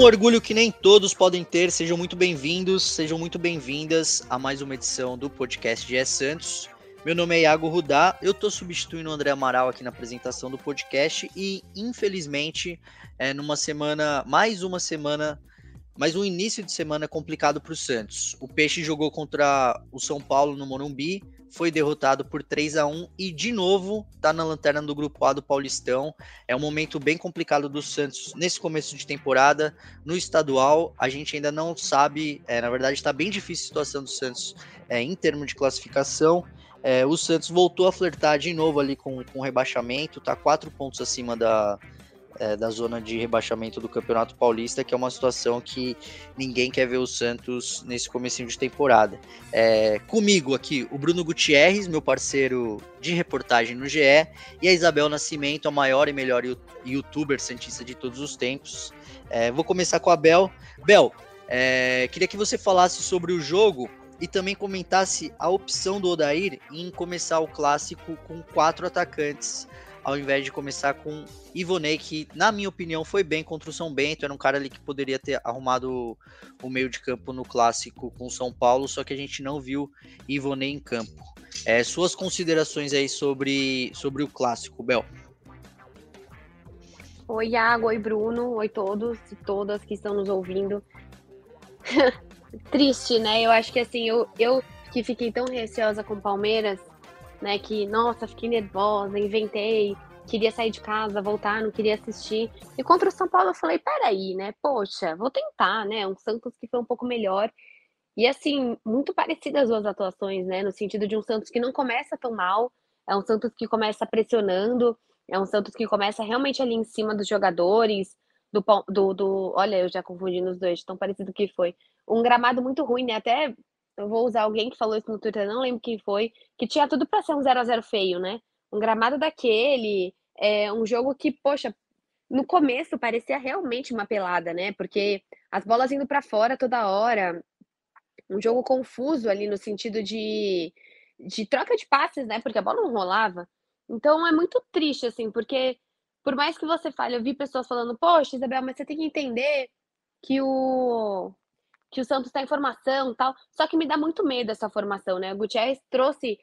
Um orgulho que nem todos podem ter. Sejam muito bem-vindos, sejam muito bem-vindas a mais uma edição do podcast de Santos. Meu nome é Iago Rudá, eu tô substituindo o André Amaral aqui na apresentação do podcast e, infelizmente, é numa semana, mais uma semana, mais um início de semana complicado para o Santos. O Peixe jogou contra o São Paulo no Morumbi, foi derrotado por 3 a 1 e de novo tá na lanterna do grupo A do Paulistão. É um momento bem complicado do Santos nesse começo de temporada. No estadual, a gente ainda não sabe, é, na verdade está bem difícil a situação do Santos é, em termos de classificação. É, o Santos voltou a flertar de novo ali com, com rebaixamento, tá quatro pontos acima da, é, da zona de rebaixamento do Campeonato Paulista, que é uma situação que ninguém quer ver o Santos nesse comecinho de temporada. É, comigo aqui, o Bruno Gutierrez, meu parceiro de reportagem no GE, e a Isabel Nascimento, a maior e melhor youtuber santista de todos os tempos. É, vou começar com a Bel. Bel, é, queria que você falasse sobre o jogo e também comentasse a opção do Odair em começar o clássico com quatro atacantes ao invés de começar com Ivonei, que na minha opinião foi bem contra o São Bento, era um cara ali que poderia ter arrumado o meio de campo no clássico com o São Paulo, só que a gente não viu Ivonei em campo. É, suas considerações aí sobre, sobre o clássico, Bel. Oi, Iago, oi, Bruno, oi todos e todas que estão nos ouvindo. Triste, né? Eu acho que assim, eu, eu que fiquei tão receosa com Palmeiras, né? Que, nossa, fiquei nervosa, inventei, queria sair de casa, voltar, não queria assistir. E contra o São Paulo eu falei, peraí, né? Poxa, vou tentar, né? Um Santos que foi um pouco melhor. E assim, muito parecidas as duas atuações, né? No sentido de um Santos que não começa tão mal, é um Santos que começa pressionando, é um Santos que começa realmente ali em cima dos jogadores, do, do, do olha, eu já confundi nos dois, tão parecido que foi. Um gramado muito ruim, né? Até eu vou usar alguém que falou isso no Twitter, não lembro quem foi, que tinha tudo para ser um 0 a 0 feio, né? Um gramado daquele, é um jogo que, poxa, no começo parecia realmente uma pelada, né? Porque as bolas indo para fora toda hora, um jogo confuso ali no sentido de, de troca de passes, né? Porque a bola não rolava. Então é muito triste, assim, porque por mais que você fale, eu vi pessoas falando, poxa, Isabel, mas você tem que entender que o que o Santos está em formação tal. Só que me dá muito medo essa formação, né? O Gutierrez trouxe.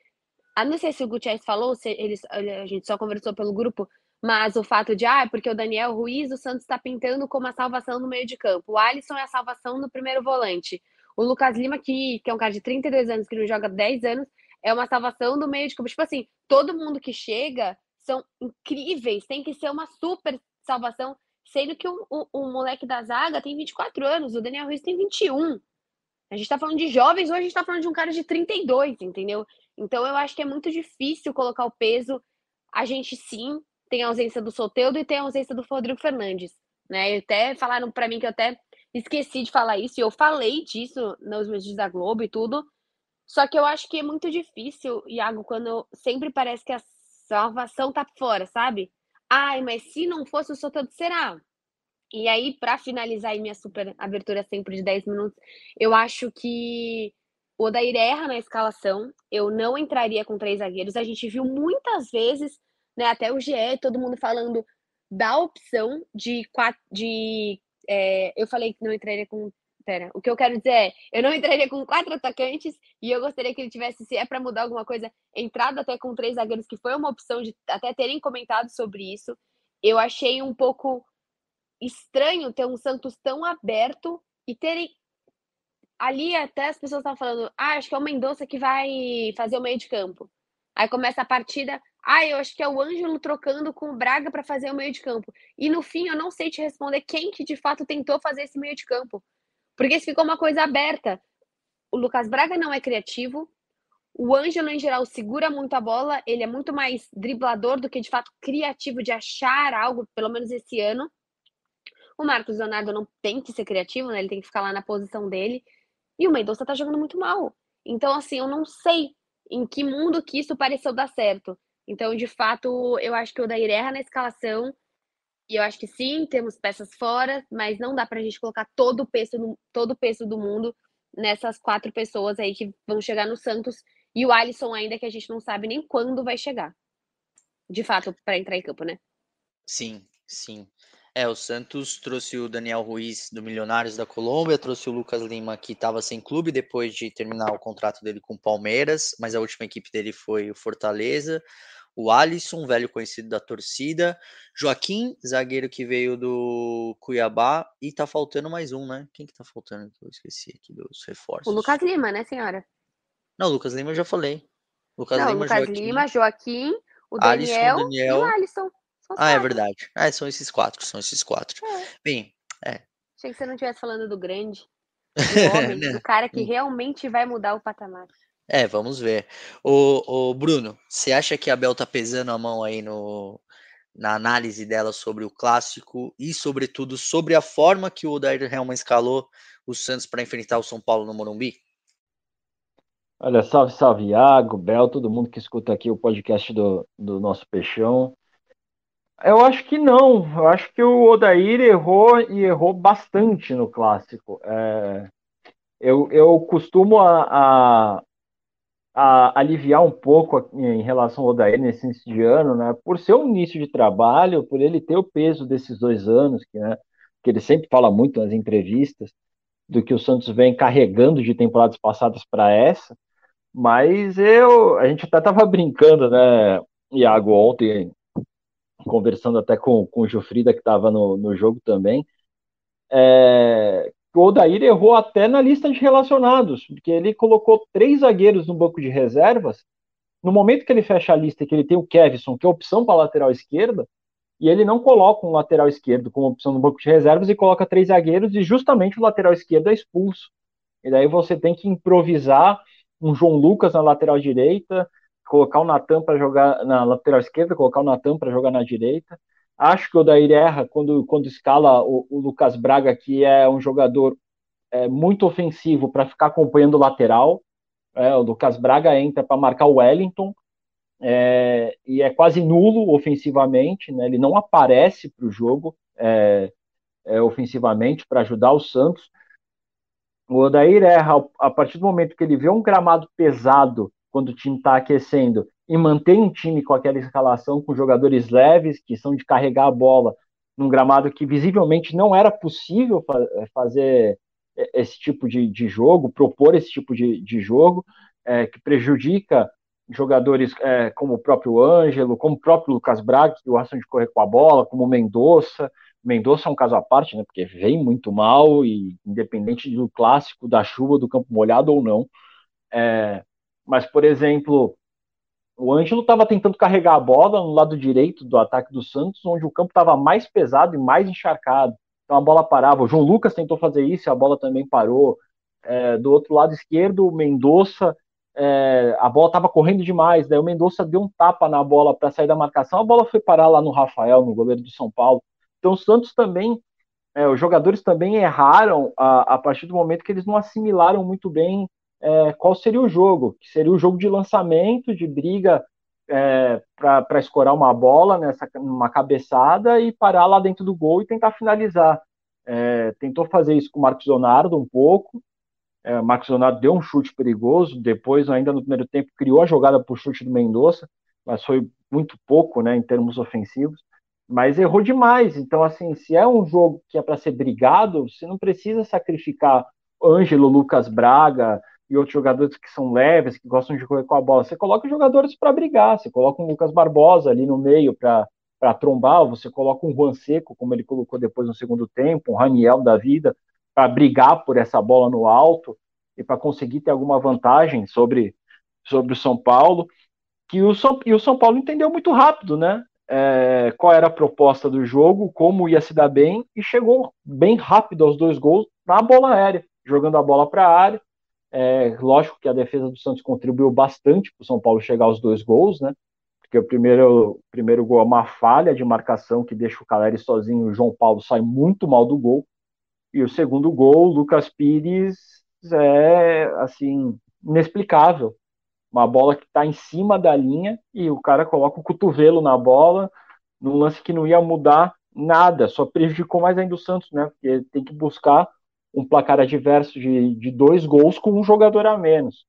Ah, não sei se o Gutierrez falou, se eles, a gente só conversou pelo grupo, mas o fato de, ah, porque o Daniel Ruiz, o Santos está pintando como a salvação no meio de campo. O Alisson é a salvação no primeiro volante. O Lucas Lima, que, que é um cara de 32 anos, que não joga 10 anos, é uma salvação do meio de campo. Tipo assim, todo mundo que chega são incríveis, tem que ser uma super salvação Sendo que o, o, o, moleque da zaga tem 24 anos, o Daniel Ruiz tem 21. A gente tá falando de jovens, hoje a gente tá falando de um cara de 32, entendeu? Então eu acho que é muito difícil colocar o peso. A gente sim tem a ausência do Soteudo e tem a ausência do Rodrigo Fernandes, né? E até falaram para mim que eu até esqueci de falar isso, e eu falei disso nos meus dias da Globo e tudo. Só que eu acho que é muito difícil, Iago, quando sempre parece que a salvação tá fora, sabe? Ai, mas se não fosse o Soteldo, será? E aí, para finalizar aí minha super abertura sempre de 10 minutos, eu acho que o Odair erra na escalação. Eu não entraria com três zagueiros. A gente viu muitas vezes, né, até o GE, todo mundo falando da opção de quatro. De, é, eu falei que não entraria com Pera, o que eu quero dizer é, eu não entraria com quatro atacantes e eu gostaria que ele tivesse, se é para mudar alguma coisa, entrado até com três zagueiros, que foi uma opção de até terem comentado sobre isso. Eu achei um pouco estranho ter um Santos tão aberto e terem ali até as pessoas estavam falando, ah, acho que é o Mendonça que vai fazer o meio de campo. Aí começa a partida, ah, eu acho que é o Ângelo trocando com o Braga para fazer o meio de campo. E no fim eu não sei te responder quem que de fato tentou fazer esse meio de campo. Porque isso ficou uma coisa aberta. O Lucas Braga não é criativo. O Ângelo, em geral, segura muito a bola. Ele é muito mais driblador do que, de fato, criativo de achar algo, pelo menos esse ano. O Marcos Leonardo não tem que ser criativo, né? Ele tem que ficar lá na posição dele. E o Mendonça tá jogando muito mal. Então, assim, eu não sei em que mundo que isso pareceu dar certo. Então, de fato, eu acho que o Odair erra na escalação. E eu acho que sim, temos peças fora, mas não dá pra gente colocar todo o peso, todo o peso do mundo nessas quatro pessoas aí que vão chegar no Santos. E o Alisson ainda que a gente não sabe nem quando vai chegar. De fato, para entrar em campo, né? Sim, sim. É, o Santos trouxe o Daniel Ruiz do Milionários da Colômbia, trouxe o Lucas Lima que estava sem clube depois de terminar o contrato dele com o Palmeiras, mas a última equipe dele foi o Fortaleza. O Alisson, velho conhecido da torcida. Joaquim, zagueiro que veio do Cuiabá. E tá faltando mais um, né? Quem que tá faltando? Eu esqueci aqui dos reforços. O Lucas Lima, né, senhora? Não, o Lucas Lima eu já falei. Lucas Não, Lima, Lucas Joaquim, Lima, Joaquim, o Daniel, Alisson, Daniel e o Alisson. Ah, é verdade. Ah, são esses quatro, são esses quatro. É. Bem, é. Achei que você não estivesse falando do grande, do homem, do cara que hum. realmente vai mudar o patamar. É, vamos ver. O, Bruno, você acha que a Bel tá pesando a mão aí no, na análise dela sobre o clássico e, sobretudo, sobre a forma que o Odair Helman escalou o Santos para enfrentar o São Paulo no Morumbi? Olha, salve, salve, Iago, Bel, todo mundo que escuta aqui o podcast do, do nosso Peixão. Eu acho que não. Eu acho que o Odair errou e errou bastante no clássico. É, eu, eu costumo a, a, a, aliviar um pouco em relação ao Odair nesse início de ano, né? Por ser um início de trabalho, por ele ter o peso desses dois anos, que, né, que ele sempre fala muito nas entrevistas, do que o Santos vem carregando de temporadas passadas para essa. Mas eu, a gente até estava brincando, né, Iago, ontem, conversando até com, com o Jofrida, que estava no, no jogo também, é, o Odair errou até na lista de relacionados, porque ele colocou três zagueiros no banco de reservas. No momento que ele fecha a lista que ele tem o Kevson, que é opção para lateral esquerda, e ele não coloca um lateral esquerdo como opção no banco de reservas e coloca três zagueiros, e justamente o lateral esquerdo é expulso. E daí você tem que improvisar um João Lucas na lateral direita, colocar o Natan para jogar na lateral esquerda, colocar o Natan para jogar na direita. Acho que o Odair erra quando, quando escala o, o Lucas Braga, que é um jogador é, muito ofensivo para ficar acompanhando o lateral. É, o Lucas Braga entra para marcar o Wellington é, e é quase nulo ofensivamente, né? ele não aparece para o jogo é, é, ofensivamente para ajudar o Santos. O Odair erra a partir do momento que ele vê um gramado pesado quando o time está aquecendo e mantém um time com aquela escalação com jogadores leves que são de carregar a bola num gramado que visivelmente não era possível fa fazer esse tipo de, de, jogo, propor esse tipo de, de jogo, é, que prejudica jogadores é, como o próprio Ângelo, como o próprio Lucas Braga, que gostam de correr com a bola, como o Mendonça. Mendonça é um caso à parte, né, porque vem muito mal e independente do clássico, da chuva, do campo molhado ou não. É, mas, por exemplo, o Ângelo estava tentando carregar a bola no lado direito do ataque do Santos, onde o campo estava mais pesado e mais encharcado. Então a bola parava. O João Lucas tentou fazer isso e a bola também parou. É, do outro lado esquerdo, o Mendonça, é, a bola estava correndo demais. Daí o Mendonça deu um tapa na bola para sair da marcação. A bola foi parar lá no Rafael, no goleiro do São Paulo. Então o Santos também, é, os jogadores também erraram a, a partir do momento que eles não assimilaram muito bem é, qual seria o jogo, que seria o jogo de lançamento, de briga é, para escorar uma bola nessa uma cabeçada e parar lá dentro do gol e tentar finalizar. É, tentou fazer isso com o Marcos Leonardo um pouco. É, o Marcos Leonardo deu um chute perigoso, depois, ainda no primeiro tempo, criou a jogada por chute do Mendonça, mas foi muito pouco né, em termos ofensivos. Mas errou demais. Então, assim, se é um jogo que é para ser brigado, você não precisa sacrificar Ângelo, Lucas Braga, e outros jogadores que são leves, que gostam de correr com a bola. Você coloca jogadores para brigar, você coloca um Lucas Barbosa ali no meio para trombar, você coloca um Juan Seco, como ele colocou depois no segundo tempo, um Raniel da vida, para brigar por essa bola no alto e para conseguir ter alguma vantagem sobre, sobre o São Paulo. Que o São, e o São Paulo entendeu muito rápido, né? É, qual era a proposta do jogo, como ia se dar bem, e chegou bem rápido aos dois gols na bola aérea, jogando a bola para a área é, lógico que a defesa do Santos contribuiu bastante para o São Paulo chegar aos dois gols, né? Porque o primeiro, o primeiro gol é uma falha de marcação que deixa o Caleri sozinho, o João Paulo sai muito mal do gol. E o segundo gol, o Lucas Pires é assim inexplicável. Uma bola que está em cima da linha e o cara coloca o cotovelo na bola, num lance que não ia mudar nada, só prejudicou mais ainda o Santos, né? Porque tem que buscar um placar adverso de, de dois gols com um jogador a menos.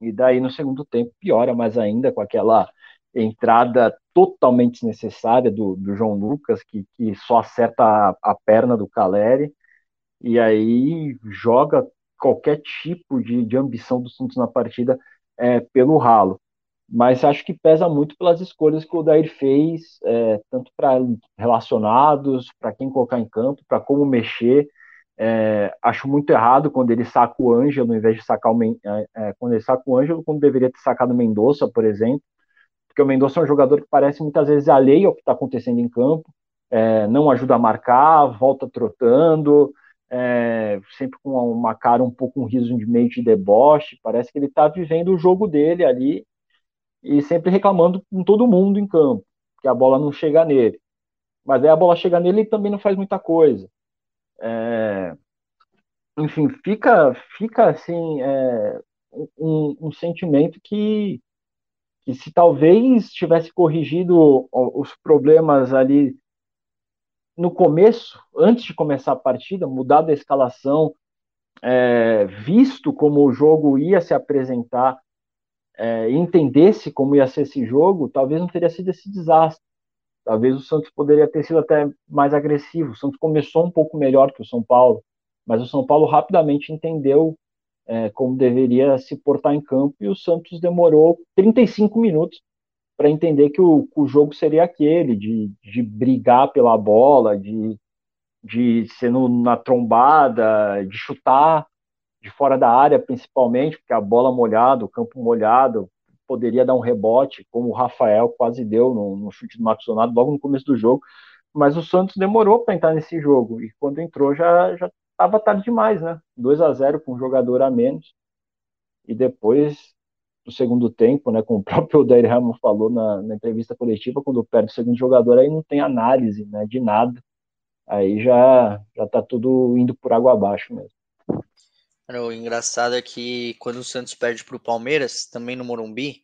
E daí no segundo tempo piora mais ainda com aquela entrada totalmente desnecessária do, do João Lucas, que, que só acerta a, a perna do Caleri, e aí joga qualquer tipo de, de ambição do Santos na partida é, pelo ralo. Mas acho que pesa muito pelas escolhas que o Dair fez, é, tanto para relacionados, para quem colocar em campo, para como mexer. É, acho muito errado quando ele saca o Ângelo, ao invés de sacar o Men é, é, quando ele saca o Ângelo, quando deveria ter sacado o Mendonça, por exemplo, porque o Mendonça é um jogador que parece muitas vezes alheio ao que está acontecendo em campo, é, não ajuda a marcar, volta trotando, é, sempre com uma cara um pouco um riso de meio de deboche, parece que ele está vivendo o jogo dele ali e sempre reclamando com todo mundo em campo, que a bola não chega nele. Mas aí a bola chega nele e também não faz muita coisa. É, enfim, fica, fica assim é, um, um, sentimento que, que se talvez tivesse corrigido os problemas ali no começo, antes de começar a partida, mudado a escalação, é, visto como o jogo ia se apresentar, é, entendesse como ia ser esse jogo, talvez não teria sido esse desastre. Talvez o Santos poderia ter sido até mais agressivo. O Santos começou um pouco melhor que o São Paulo, mas o São Paulo rapidamente entendeu é, como deveria se portar em campo e o Santos demorou 35 minutos para entender que o, o, jogo seria aquele, de, de brigar pela bola, de, de ser no, na trombada, de chutar de fora da área, principalmente, porque a bola molhada, o campo molhado, poderia dar um rebote, como o Rafael quase deu no, no chute do Marcos Donato logo no começo do jogo, mas o Santos demorou para entrar nesse jogo, e quando entrou já já estava tarde demais, né? 2 a 0 com um jogador a menos, e depois do segundo tempo, né, como o próprio Odair Ramos falou na, na, entrevista coletiva, quando perde o segundo jogador, aí não tem análise né, de nada, aí já já está tudo indo por água abaixo mesmo. O engraçado é que quando o Santos perde para o Palmeiras, também no Morumbi,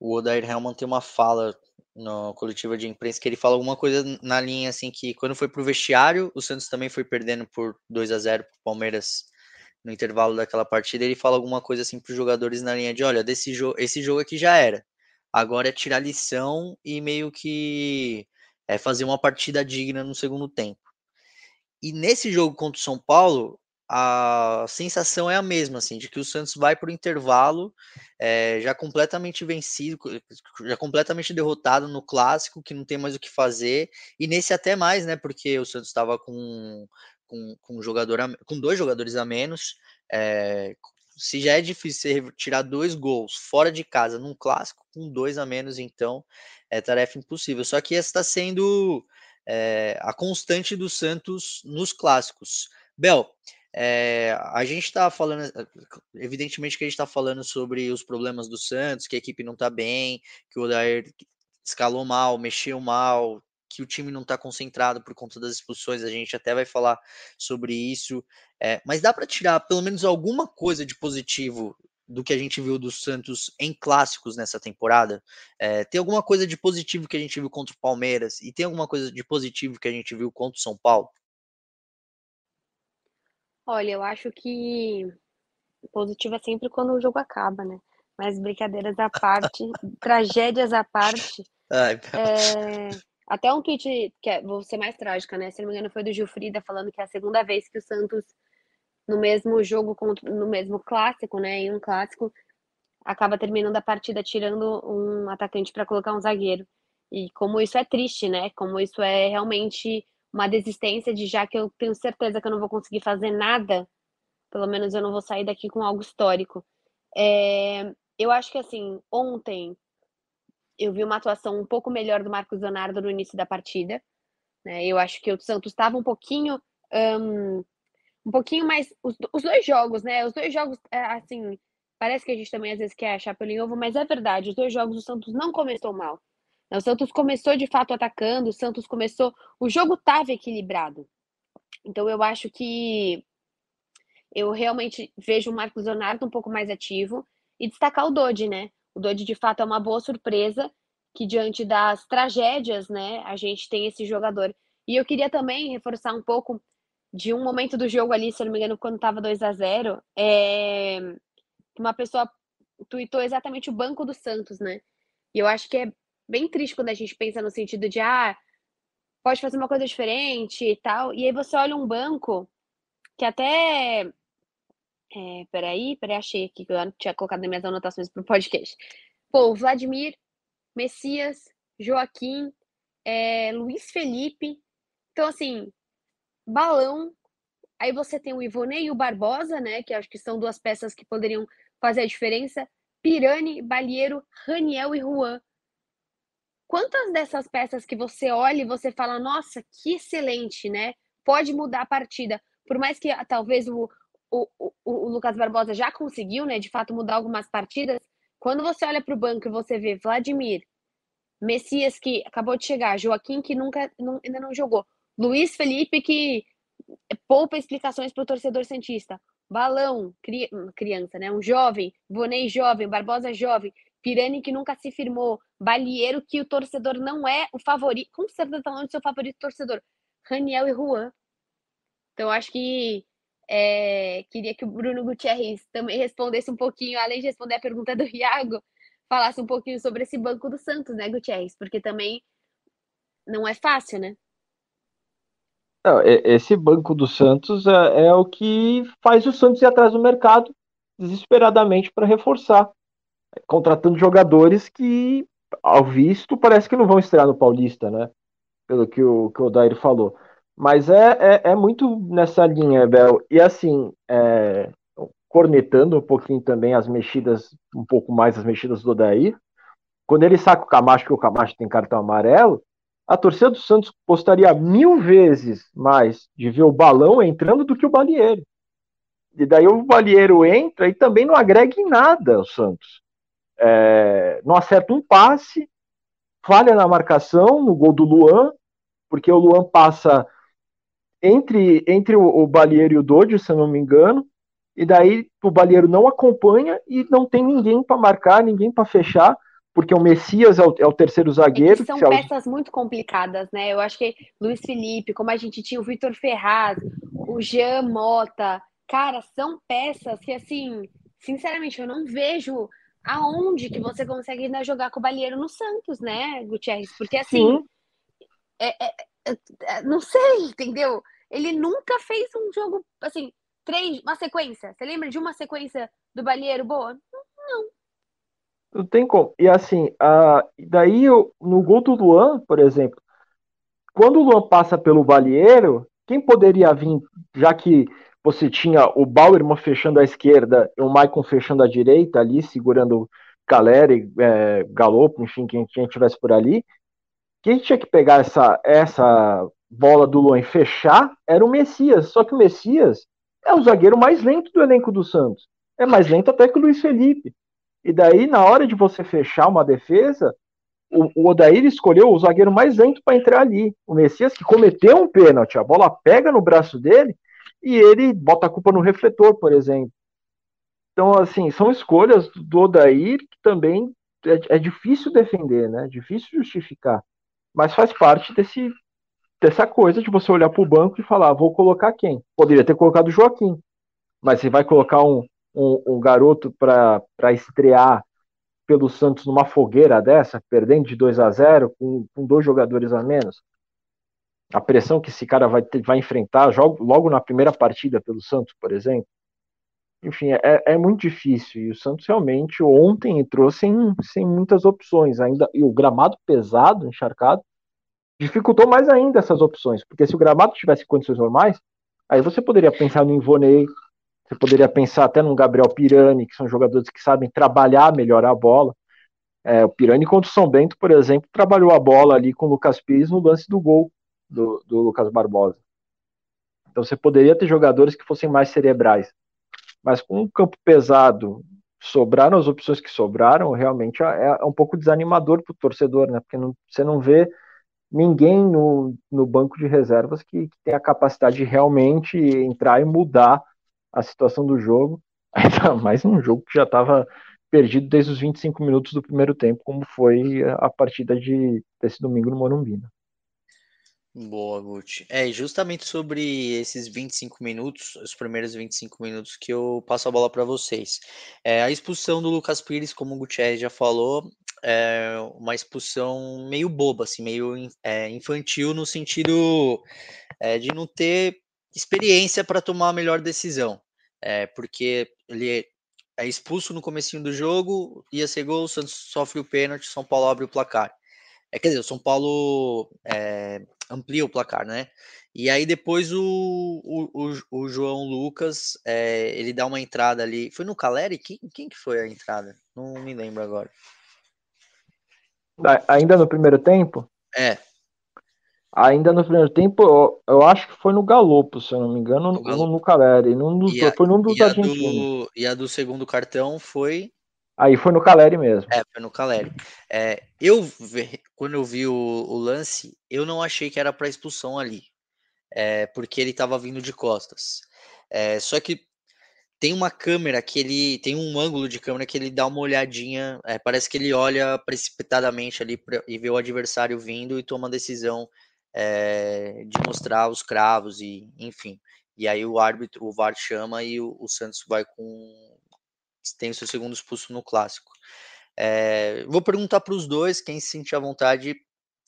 o Odair Helman tem uma fala na coletiva de imprensa que ele fala alguma coisa na linha assim que quando foi pro vestiário, o Santos também foi perdendo por 2 a 0 pro Palmeiras no intervalo daquela partida, ele fala alguma coisa assim para os jogadores na linha de, olha, desse jogo, esse jogo aqui já era. Agora é tirar lição e meio que é fazer uma partida digna no segundo tempo. E nesse jogo contra o São Paulo, a sensação é a mesma, assim, de que o Santos vai para o intervalo é, já completamente vencido, já completamente derrotado no clássico, que não tem mais o que fazer, e nesse até mais, né? Porque o Santos estava com, com, com, um com dois jogadores a menos. É, se já é difícil tirar dois gols fora de casa num clássico, com dois a menos, então é tarefa impossível. Só que essa está sendo é, a constante do Santos nos clássicos. Bel, é, a gente está falando, evidentemente que a gente está falando sobre os problemas do Santos, que a equipe não está bem, que o Odair escalou mal, mexeu mal, que o time não está concentrado por conta das expulsões, a gente até vai falar sobre isso, é, mas dá para tirar pelo menos alguma coisa de positivo do que a gente viu do Santos em clássicos nessa temporada? É, tem alguma coisa de positivo que a gente viu contra o Palmeiras e tem alguma coisa de positivo que a gente viu contra o São Paulo? Olha, eu acho que positivo é sempre quando o jogo acaba, né? Mas brincadeiras à parte, tragédias à parte. Ai, é, até um tweet que é, vou ser mais trágica, né? Se não me engano, foi do Gilfrida falando que é a segunda vez que o Santos, no mesmo jogo, no mesmo clássico, né? Em um clássico, acaba terminando a partida tirando um atacante para colocar um zagueiro. E como isso é triste, né? Como isso é realmente uma desistência de já que eu tenho certeza que eu não vou conseguir fazer nada, pelo menos eu não vou sair daqui com algo histórico. É, eu acho que assim, ontem eu vi uma atuação um pouco melhor do Marcos Leonardo no início da partida. Né? Eu acho que o Santos estava um pouquinho. Um, um pouquinho mais. Os, os, dois jogos, né? Os dois jogos, é, assim. Parece que a gente também às vezes quer achar pelo ovo, mas é verdade. Os dois jogos o Santos não começou mal. O Santos começou de fato atacando, o Santos começou. O jogo estava equilibrado. Então eu acho que eu realmente vejo o Marcos Leonardo um pouco mais ativo e destacar o Dodi, né? O Dodi de fato é uma boa surpresa que diante das tragédias, né, a gente tem esse jogador. E eu queria também reforçar um pouco de um momento do jogo ali, se eu não me engano, quando estava 2 a 0 é... uma pessoa tweetou exatamente o banco do Santos, né? E eu acho que é bem triste quando a gente pensa no sentido de, ah, pode fazer uma coisa diferente e tal. E aí você olha um banco que até. É, peraí, peraí, achei aqui que eu tinha colocado minhas anotações para o podcast. Pô, Vladimir, Messias, Joaquim, é, Luiz Felipe. Então, assim, balão. Aí você tem o Ivonei e o Barbosa, né? Que acho que são duas peças que poderiam fazer a diferença. Pirani, Balieiro, Raniel e Juan. Quantas dessas peças que você olha e você fala, nossa, que excelente, né? Pode mudar a partida. Por mais que ah, talvez o, o, o, o Lucas Barbosa já conseguiu, né, de fato, mudar algumas partidas. Quando você olha para o banco e você vê Vladimir, Messias, que acabou de chegar, Joaquim, que nunca não, ainda não jogou, Luiz Felipe, que poupa explicações para o torcedor Santista. Balão, cri, criança, né? Um jovem, Vonei jovem, Barbosa jovem, Pirani que nunca se firmou, Balieiro que o torcedor não é o favorito, com certeza tá falando do seu favorito torcedor, Raniel e Juan. Então acho que é, queria que o Bruno Gutierrez também respondesse um pouquinho, além de responder a pergunta do Iago, falasse um pouquinho sobre esse banco do Santos, né, Gutierrez? Porque também não é fácil, né? Não, esse banco do Santos é, é, o que faz o Santos ir atrás do mercado desesperadamente para reforçar, contratando jogadores que, ao visto, parece que não vão estrear no Paulista, né? Pelo que o, que o Dair falou. Mas é, é, é, muito nessa linha, Bel. E assim, é, cornetando um pouquinho também as mexidas, um pouco mais as mexidas do Dair, quando ele saca o Camacho, que o Camacho tem cartão amarelo, a torcida do Santos gostaria mil vezes mais de ver o balão entrando do que o Balieiro. E daí o Balieiro entra e também não agrega em nada ao Santos. É, não acerta um passe, falha na marcação, no gol do Luan, porque o Luan passa entre, entre o, o Balieiro e o Dodge, se eu não me engano, e daí o Balieiro não acompanha e não tem ninguém para marcar, ninguém para fechar porque o Messias é o, é o terceiro zagueiro. É são peças muito complicadas, né? Eu acho que Luiz Felipe, como a gente tinha o Vitor Ferraz, o Jean Mota, cara, são peças que, assim, sinceramente, eu não vejo aonde que você consegue ainda jogar com o Balieiro no Santos, né, Gutierrez? Porque, assim, é, é, é, é, não sei, entendeu? Ele nunca fez um jogo, assim, três, uma sequência. Você lembra de uma sequência do Balieiro boa? Não. Não tem como. E assim, a, daí no gol do Luan, por exemplo, quando o Luan passa pelo Balieiro, quem poderia vir, já que você tinha o Bauerman fechando a esquerda e o Maicon fechando a direita ali, segurando Caleri, é, Galopo, enfim, quem, quem tivesse por ali, quem tinha que pegar essa, essa bola do Luan e fechar era o Messias. Só que o Messias é o zagueiro mais lento do elenco do Santos. É mais lento até que o Luiz Felipe. E daí, na hora de você fechar uma defesa, o, o Odair escolheu o zagueiro mais lento para entrar ali. O Messias que cometeu um pênalti, a bola pega no braço dele e ele bota a culpa no refletor, por exemplo. Então, assim, são escolhas do Odair que também é, é difícil defender, né? Difícil justificar. Mas faz parte desse, dessa coisa de você olhar para o banco e falar, vou colocar quem? Poderia ter colocado o Joaquim, mas você vai colocar um, um, um garoto para estrear pelo Santos numa fogueira dessa, perdendo de 2 a 0 com, com dois jogadores a menos? A pressão que esse cara vai, ter, vai enfrentar logo, logo na primeira partida pelo Santos, por exemplo. Enfim, é, é muito difícil. E o Santos realmente ontem entrou sem, sem muitas opções ainda. E o gramado pesado, encharcado, dificultou mais ainda essas opções. Porque se o gramado tivesse condições normais, aí você poderia pensar no Ivonei, você poderia pensar até no Gabriel Pirani, que são jogadores que sabem trabalhar melhor a bola. É, o Pirani contra o São Bento, por exemplo, trabalhou a bola ali com o Lucas Pires no lance do gol do, do Lucas Barbosa. Então você poderia ter jogadores que fossem mais cerebrais. Mas com um campo pesado, sobraram as opções que sobraram, realmente é, é um pouco desanimador para o torcedor, né? Porque não, você não vê ninguém no, no banco de reservas que, que tem a capacidade de realmente entrar e mudar a situação do jogo, ainda mais um jogo que já estava perdido desde os 25 minutos do primeiro tempo, como foi a partida de desse domingo no Morumbi. Né? Boa, Guti. É justamente sobre esses 25 minutos, os primeiros 25 minutos, que eu passo a bola para vocês. É, a expulsão do Lucas Pires, como o Gutierrez já falou, é uma expulsão meio boba, assim, meio é, infantil, no sentido é, de não ter experiência para tomar a melhor decisão. É, porque ele é expulso no comecinho do jogo, ia ser gol, o Santos sofre o pênalti, São Paulo abre o placar. É, quer dizer, o São Paulo é, amplia o placar, né? E aí depois o, o, o, o João Lucas, é, ele dá uma entrada ali. Foi no Caleri? Quem, quem que foi a entrada? Não me lembro agora. Ainda no primeiro tempo? É. Ainda no primeiro tempo, eu, eu acho que foi no Galopo, se eu não me engano, no, no, no Caleri. Dos, a, foi num dos argentinos. e a do segundo cartão foi Aí foi no Caleri mesmo. É, foi no Caleri. É, eu, quando eu vi o, o, lance, eu não achei que era para expulsão ali, é, porque ele estava vindo de costas. É, só que tem uma câmera que ele tem um ângulo de câmera que ele dá uma olhadinha, é, parece que ele olha precipitadamente ali pra, e vê o adversário vindo e toma a decisão é, de mostrar os cravos e enfim. E aí o árbitro, o VAR chama e o, o Santos vai com tem o seu segundo expulso no clássico. É, vou perguntar para os dois, quem se sentir à vontade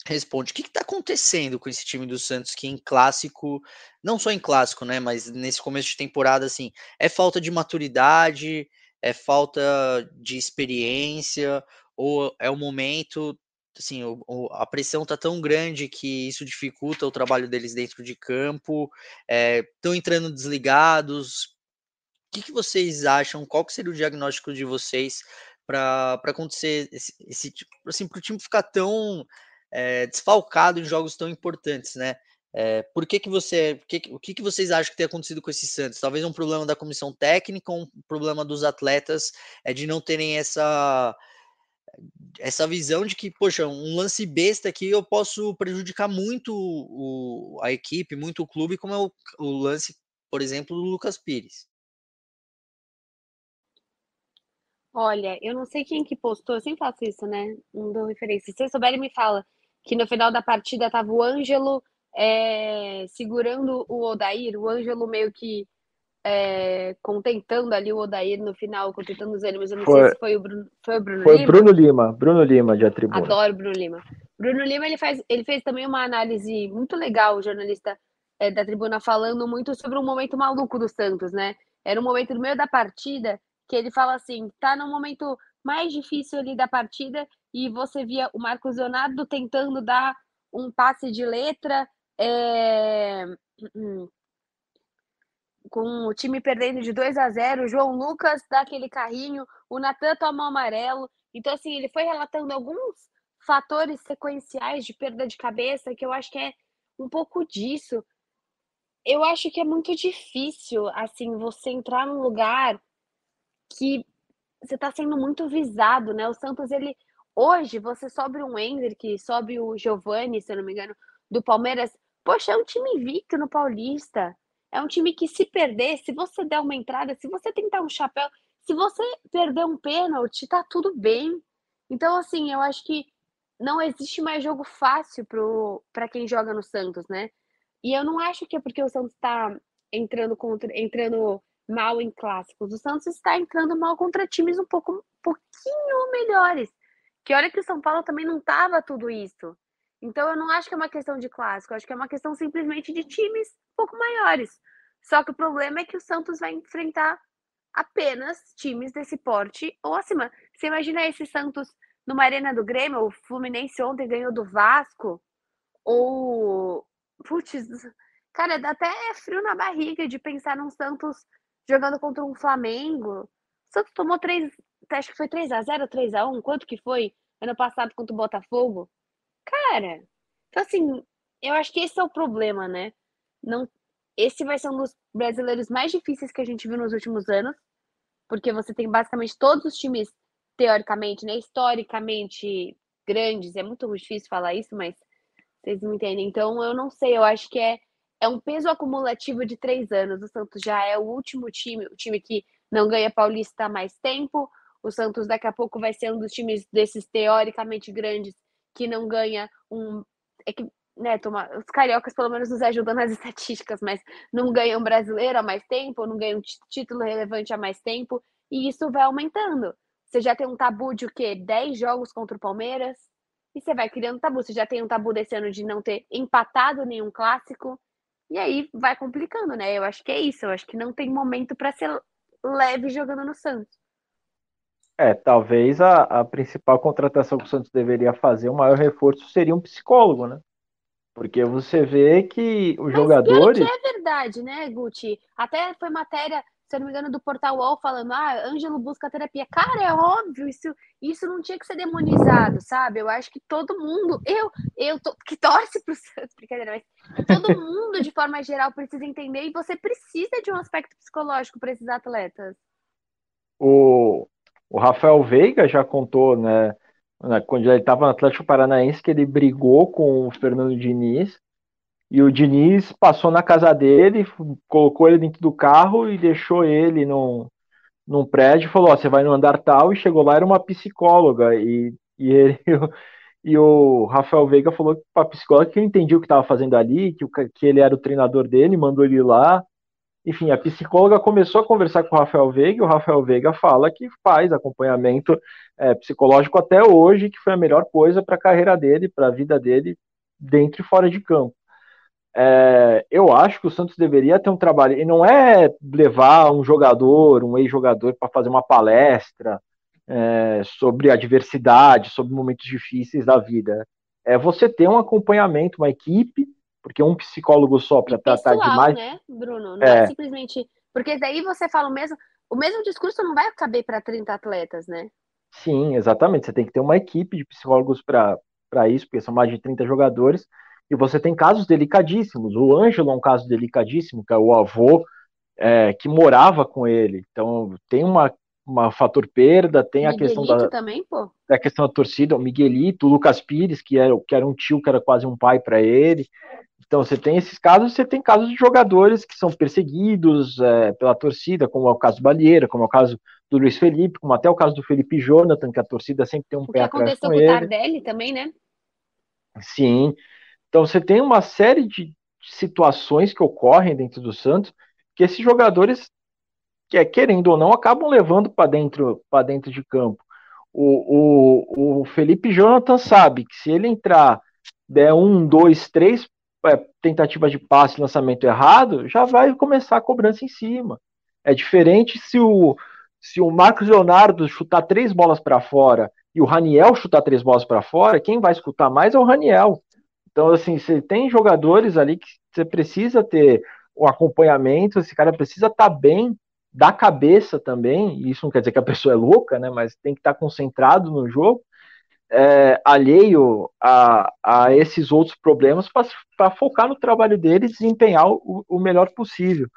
responde. O que está acontecendo com esse time do Santos que em clássico, não só em clássico, né, mas nesse começo de temporada, assim, é falta de maturidade, é falta de experiência, ou é o momento, assim, o, a pressão tá tão grande que isso dificulta o trabalho deles dentro de campo, estão é, entrando desligados, que, que vocês acham? Qual que seria o diagnóstico de vocês para acontecer esse, esse tipo, assim, para o time ficar tão é, desfalcado em jogos tão importantes, né? É, por que, que você. Que, o que, que vocês acham que tem acontecido com esse Santos? Talvez um problema da comissão técnica, um problema dos atletas é de não terem essa essa visão de que, poxa, um lance besta aqui eu posso prejudicar muito o, a equipe, muito o clube, como é o, o lance, por exemplo, do Lucas Pires. Olha, eu não sei quem que postou, eu sempre faço isso, né? Não dou referência. Se vocês souberem, me fala que no final da partida tava o Ângelo é, segurando o Odair, o Ângelo meio que é, contentando ali o Odair no final, contentando os ânimos. Eu não foi, sei se foi o Bruno, foi o Bruno foi Lima. Bruno Lima, Bruno Lima de Atribuna. Adoro Bruno Lima. Bruno Lima ele faz, ele fez também uma análise muito legal, o jornalista é, da Tribuna falando muito sobre um momento maluco do Santos, né? Era um momento no meio da partida que ele fala assim, tá no momento mais difícil ali da partida e você via o Marcos Leonardo tentando dar um passe de letra é... com o time perdendo de 2 a 0 o João Lucas dá aquele carrinho, o Natan toma o amarelo. Então, assim, ele foi relatando alguns fatores sequenciais de perda de cabeça que eu acho que é um pouco disso. Eu acho que é muito difícil, assim, você entrar num lugar que você está sendo muito visado, né? O Santos, ele. Hoje, você sobe um Ender, sobe o Giovani, se eu não me engano, do Palmeiras. Poxa, é um time invicto no Paulista. É um time que, se perder, se você der uma entrada, se você tentar um chapéu, se você perder um pênalti, tá tudo bem. Então, assim, eu acho que não existe mais jogo fácil para quem joga no Santos, né? E eu não acho que é porque o Santos está entrando contra, entrando mal em clássicos. O Santos está entrando mal contra times um pouco um pouquinho melhores. Que olha que o São Paulo também não estava tudo isso. Então eu não acho que é uma questão de clássico, acho que é uma questão simplesmente de times um pouco maiores. Só que o problema é que o Santos vai enfrentar apenas times desse porte ou acima. Você imagina esse Santos numa arena do Grêmio, o Fluminense ontem ganhou do Vasco, ou putz, cara, dá até frio na barriga de pensar num Santos jogando contra um Flamengo. O Santos tomou três, acho que foi 3 a 0 3 a 1 quanto que foi ano passado contra o Botafogo? Cara, então assim, eu acho que esse é o problema, né? Não, esse vai ser um dos brasileiros mais difíceis que a gente viu nos últimos anos, porque você tem basicamente todos os times teoricamente, né, historicamente grandes. É muito difícil falar isso, mas vocês me entendem. Então, eu não sei, eu acho que é é um peso acumulativo de três anos. O Santos já é o último time, o time que não ganha Paulista há mais tempo. O Santos daqui a pouco vai ser um dos times desses teoricamente grandes que não ganha um. É que, né, toma, os cariocas pelo menos nos ajudam nas estatísticas, mas não ganham brasileiro há mais tempo, não ganham título relevante há mais tempo, e isso vai aumentando. Você já tem um tabu de o quê? 10 jogos contra o Palmeiras, e você vai criando tabu. Você já tem um tabu desse ano de não ter empatado nenhum clássico. E aí vai complicando, né? Eu acho que é isso. Eu acho que não tem momento para ser leve jogando no Santos. É, talvez a, a principal contratação que o Santos deveria fazer, o maior reforço, seria um psicólogo, né? Porque você vê que os Mas jogadores. Que é verdade, né, Guti? Até foi matéria se não me engano, do Portal UOL falando, ah, Ângelo busca terapia. Cara, é óbvio, isso, isso não tinha que ser demonizado, sabe? Eu acho que todo mundo, eu, eu tô, que torce pro Santos, brincadeira, mas todo mundo, de forma geral, precisa entender e você precisa de um aspecto psicológico para esses atletas. O, o Rafael Veiga já contou, né quando ele estava no Atlético Paranaense, que ele brigou com o Fernando Diniz e o Diniz passou na casa dele, colocou ele dentro do carro e deixou ele num, num prédio e falou: você vai no andar tal. E chegou lá, era uma psicóloga. E, e, ele, e o Rafael Veiga falou para a psicóloga que ele entendia o que estava fazendo ali, que, o, que ele era o treinador dele, mandou ele lá. Enfim, a psicóloga começou a conversar com o Rafael Veiga e o Rafael Veiga fala que faz acompanhamento é, psicológico até hoje, que foi a melhor coisa para a carreira dele, para a vida dele, dentro e fora de campo. É, eu acho que o Santos deveria ter um trabalho, e não é levar um jogador, um ex-jogador, para fazer uma palestra é, sobre a diversidade, sobre momentos difíceis da vida. É você ter um acompanhamento, uma equipe, porque um psicólogo só para tratar de mais. né, Bruno? Não é. é simplesmente. Porque daí você fala o mesmo. O mesmo discurso não vai caber para 30 atletas, né? Sim, exatamente. Você tem que ter uma equipe de psicólogos para isso, porque são mais de 30 jogadores e você tem casos delicadíssimos. O Ângelo é um caso delicadíssimo, que é o avô é, que morava com ele. Então tem uma, uma fator perda, tem Miguelito a questão da também, pô. a questão da torcida, o Miguelito, o Lucas Pires, que era, que era um tio que era quase um pai para ele. Então você tem esses casos, você tem casos de jogadores que são perseguidos é, pela torcida, como é o caso do Balieira, como é o caso do Luiz Felipe, como até o caso do Felipe Jonathan, que a torcida sempre tem um o pé atrás com ele. O que aconteceu com o Tardelli também, né? Sim. Então você tem uma série de situações que ocorrem dentro do Santos que esses jogadores, é, querendo ou não, acabam levando para dentro, dentro de campo. O, o, o Felipe Jonathan sabe que se ele entrar, der um, dois, três é, tentativas de passe, lançamento errado, já vai começar a cobrança em cima. É diferente se o, se o Marcos Leonardo chutar três bolas para fora e o Raniel chutar três bolas para fora, quem vai escutar mais é o Raniel. Então, assim, você tem jogadores ali que você precisa ter o acompanhamento, esse cara precisa estar tá bem da cabeça também, e isso não quer dizer que a pessoa é louca, né? Mas tem que estar tá concentrado no jogo, é, alheio a, a esses outros problemas para focar no trabalho dele e desempenhar o, o melhor possível.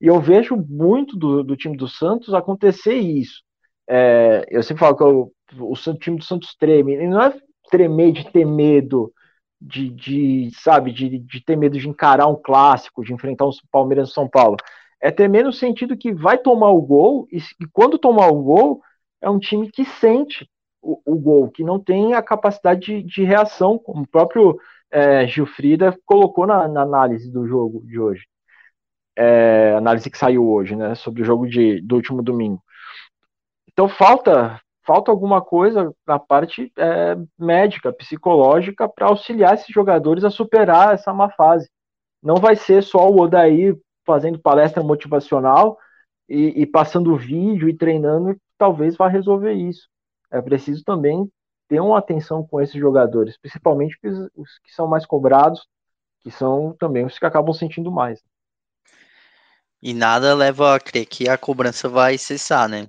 E eu vejo muito do, do time do Santos acontecer isso. É, eu sempre falo que o, o, o time do Santos treme, ele não é tremer de ter medo de, de sabe, de, de ter medo de encarar um clássico, de enfrentar o Palmeiras e São Paulo. É temer no sentido que vai tomar o gol, e, e quando tomar o gol, é um time que sente o, o gol, que não tem a capacidade de, de reação, como o próprio é, Gilfrida colocou na, na, análise do jogo de hoje. É, análise que saiu hoje, né, sobre o jogo de, do último domingo. Então falta falta alguma coisa na parte é, médica, psicológica, para auxiliar esses jogadores a superar essa má fase. Não vai ser só o Odair fazendo palestra motivacional e, e passando vídeo e treinando, que talvez vá resolver isso. É preciso também ter uma atenção com esses jogadores, principalmente os, os que são mais cobrados, que são também os que acabam sentindo mais. E nada leva a crer que a cobrança vai cessar, né?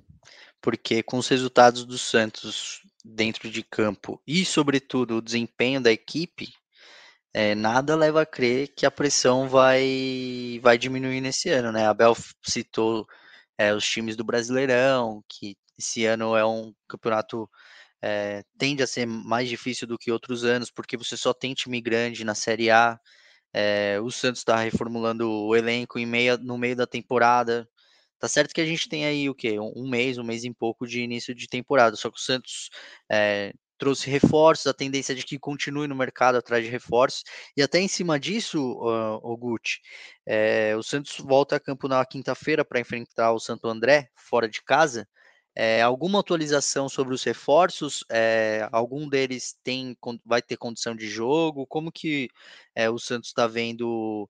Porque com os resultados do Santos dentro de campo e, sobretudo, o desempenho da equipe, é, nada leva a crer que a pressão vai, vai diminuir nesse ano, né? Abel citou é, os times do Brasileirão, que esse ano é um campeonato é, tende a ser mais difícil do que outros anos, porque você só tem time grande na Série A. É, o Santos está reformulando o elenco em meia, no meio da temporada. Tá certo que a gente tem aí o quê? Um mês, um mês e pouco de início de temporada. Só que o Santos é, trouxe reforços, a tendência é de que continue no mercado atrás de reforços. E até em cima disso, uh, o Gucci, é, o Santos volta a campo na quinta-feira para enfrentar o Santo André, fora de casa. É, alguma atualização sobre os reforços? É, algum deles tem, vai ter condição de jogo? Como que o Santos está vendo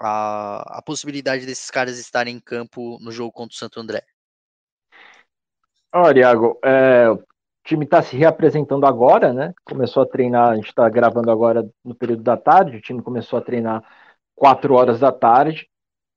a, a possibilidade desses caras estarem em campo no jogo contra o Santo André? Olha, Iago, é, o time está se reapresentando agora, né? Começou a treinar, a gente está gravando agora no período da tarde, o time começou a treinar 4 horas da tarde,